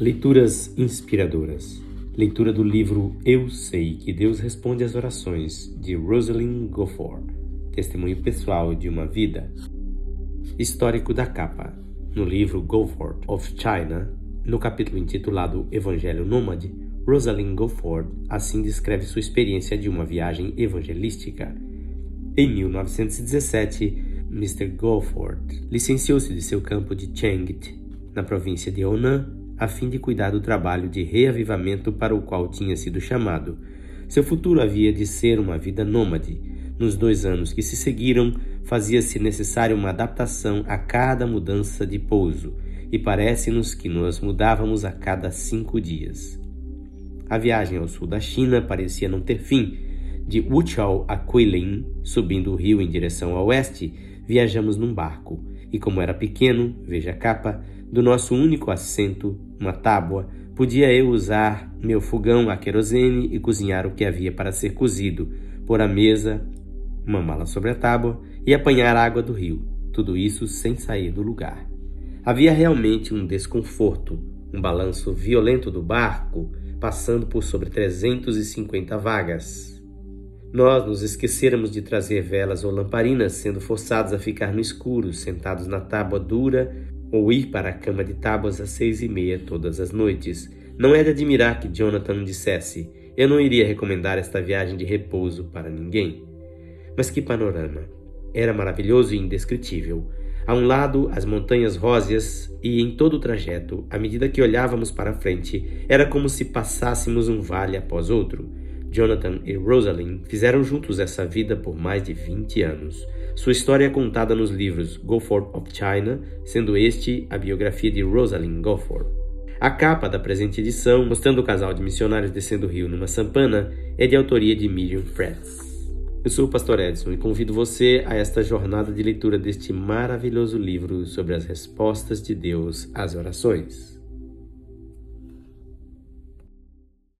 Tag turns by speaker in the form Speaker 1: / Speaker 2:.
Speaker 1: Leituras inspiradoras. Leitura do livro Eu Sei que Deus Responde às Orações, de Rosalind Gofford. Testemunho pessoal de uma vida. Histórico da capa. No livro Gofford of China, no capítulo intitulado Evangelho Nômade, Rosalind Gofford assim descreve sua experiência de uma viagem evangelística. Em 1917, Mr. Gofford licenciou-se de seu campo de Changit, na província de Honan, a fim de cuidar do trabalho de reavivamento para o qual tinha sido chamado. Seu futuro havia de ser uma vida nômade. Nos dois anos que se seguiram, fazia-se necessária uma adaptação a cada mudança de pouso, e parece-nos que nos mudávamos a cada cinco dias. A viagem ao sul da China parecia não ter fim. De Wuchao a Guilin, subindo o rio em direção a oeste, viajamos num barco, e como era pequeno, veja a capa, do nosso único assento, uma tábua, podia eu usar meu fogão a querosene e cozinhar o que havia para ser cozido, pôr a mesa, uma mala sobre a tábua e apanhar água do rio, tudo isso sem sair do lugar. Havia realmente um desconforto, um balanço violento do barco, passando por sobre 350 vagas. Nós nos esquecêramos de trazer velas ou lamparinas, sendo forçados a ficar no escuro, sentados na tábua dura, ou ir para a cama de tábuas às seis e meia todas as noites. Não é de admirar que Jonathan dissesse: Eu não iria recomendar esta viagem de repouso para ninguém. Mas que panorama! Era maravilhoso e indescritível. A um lado, as montanhas róseas, e em todo o trajeto, à medida que olhávamos para frente, era como se passássemos um vale após outro. Jonathan e Rosalind fizeram juntos essa vida por mais de 20 anos. Sua história é contada nos livros Gofford of China, sendo este a biografia de Rosalind Gofford. A capa da presente edição, mostrando o casal de missionários descendo o rio numa sampana, é de autoria de Miriam Fretz. Eu sou o Pastor Edson e convido você a esta jornada de leitura deste maravilhoso livro sobre as respostas de Deus às orações.